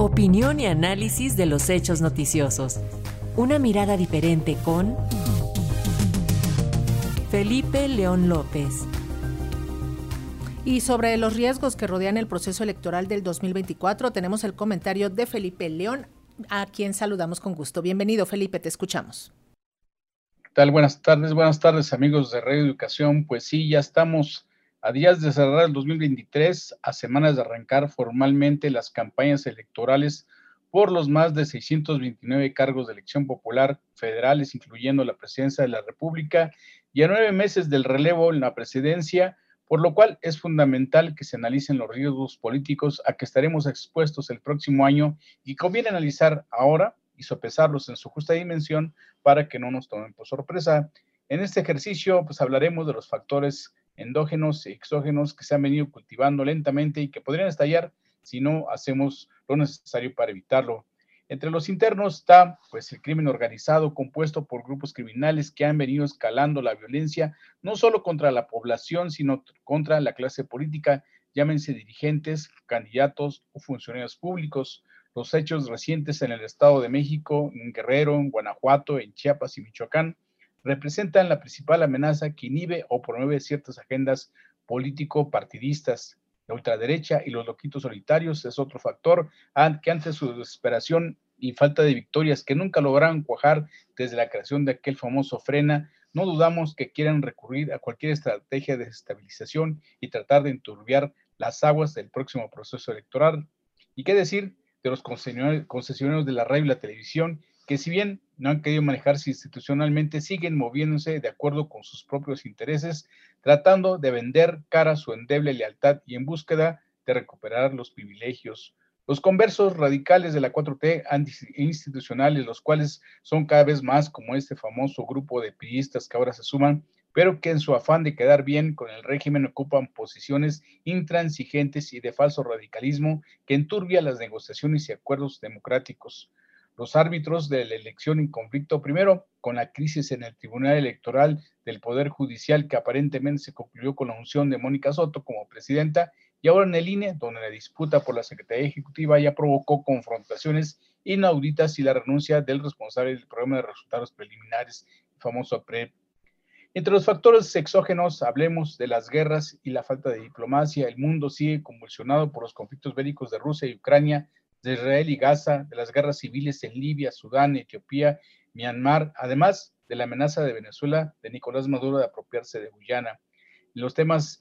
Opinión y análisis de los hechos noticiosos. Una mirada diferente con Felipe León López. Y sobre los riesgos que rodean el proceso electoral del 2024, tenemos el comentario de Felipe León, a quien saludamos con gusto. Bienvenido, Felipe, te escuchamos. ¿Qué tal? Buenas tardes, buenas tardes, amigos de Radio Educación. Pues sí, ya estamos a días de cerrar el 2023, a semanas de arrancar formalmente las campañas electorales por los más de 629 cargos de elección popular federales, incluyendo la presidencia de la República, y a nueve meses del relevo en la presidencia, por lo cual es fundamental que se analicen los riesgos políticos a que estaremos expuestos el próximo año y conviene analizar ahora y sopesarlos en su justa dimensión para que no nos tomen por sorpresa. En este ejercicio, pues hablaremos de los factores endógenos y exógenos que se han venido cultivando lentamente y que podrían estallar si no hacemos lo necesario para evitarlo. Entre los internos está pues el crimen organizado compuesto por grupos criminales que han venido escalando la violencia no solo contra la población, sino contra la clase política, llámense dirigentes, candidatos o funcionarios públicos. Los hechos recientes en el Estado de México, en Guerrero, en Guanajuato, en Chiapas y Michoacán representan la principal amenaza que inhibe o promueve ciertas agendas político-partidistas la ultraderecha y los loquitos solitarios es otro factor que ante su desesperación y falta de victorias que nunca lograron cuajar desde la creación de aquel famoso frena, no dudamos que quieran recurrir a cualquier estrategia de desestabilización y tratar de enturbiar las aguas del próximo proceso electoral. ¿Y qué decir de los concesionarios de la radio y la televisión que si bien no han querido manejarse institucionalmente, siguen moviéndose de acuerdo con sus propios intereses, tratando de vender cara su endeble lealtad y en búsqueda de recuperar los privilegios. Los conversos radicales de la 4T institucionales, los cuales son cada vez más como este famoso grupo de priistas que ahora se suman, pero que en su afán de quedar bien con el régimen ocupan posiciones intransigentes y de falso radicalismo que enturbia las negociaciones y acuerdos democráticos los árbitros de la elección en conflicto, primero con la crisis en el Tribunal Electoral del Poder Judicial que aparentemente se concluyó con la unción de Mónica Soto como presidenta, y ahora en el INE, donde la disputa por la Secretaría Ejecutiva ya provocó confrontaciones inauditas y la renuncia del responsable del programa de resultados preliminares, el famoso PRE. Entre los factores exógenos, hablemos de las guerras y la falta de diplomacia. El mundo sigue convulsionado por los conflictos bélicos de Rusia y Ucrania, de Israel y Gaza, de las guerras civiles en Libia, Sudán, Etiopía, Myanmar, además de la amenaza de Venezuela de Nicolás Maduro de apropiarse de Guyana. Los temas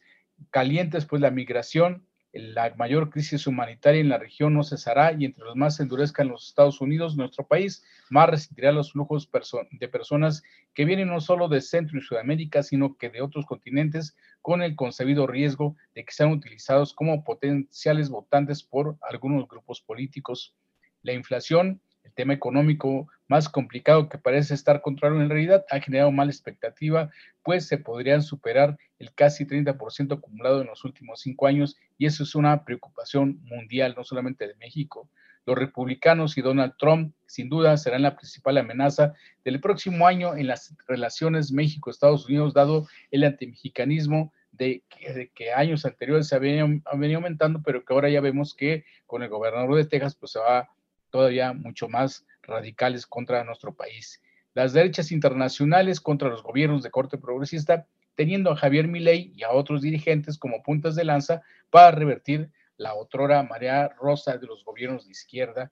calientes, pues la migración, la mayor crisis humanitaria en la región no cesará y entre los más endurezcan los Estados Unidos, nuestro país más resistirá los flujos de personas que vienen no solo de Centro y Sudamérica, sino que de otros continentes con el concebido riesgo de que sean utilizados como potenciales votantes por algunos grupos políticos. La inflación tema económico más complicado que parece estar controlado en realidad ha generado mala expectativa, pues se podrían superar el casi 30% acumulado en los últimos cinco años y eso es una preocupación mundial, no solamente de México. Los republicanos y Donald Trump sin duda serán la principal amenaza del próximo año en las relaciones México-Estados Unidos, dado el antimexicanismo de que, de que, años anteriores se había, venido aumentando, pero que ahora ya vemos que con el gobernador de Texas pues se va todavía mucho más radicales contra nuestro país. Las derechas internacionales contra los gobiernos de corte progresista, teniendo a Javier Milei y a otros dirigentes como puntas de lanza para revertir la otrora marea rosa de los gobiernos de izquierda.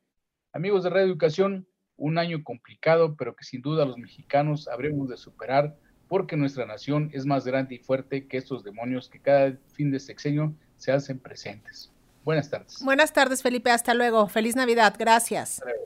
Amigos de Reeducación, un año complicado, pero que sin duda los mexicanos habremos de superar porque nuestra nación es más grande y fuerte que estos demonios que cada fin de sexenio se hacen presentes. Buenas tardes. Buenas tardes, Felipe. Hasta luego. Feliz Navidad. Gracias. Hasta luego.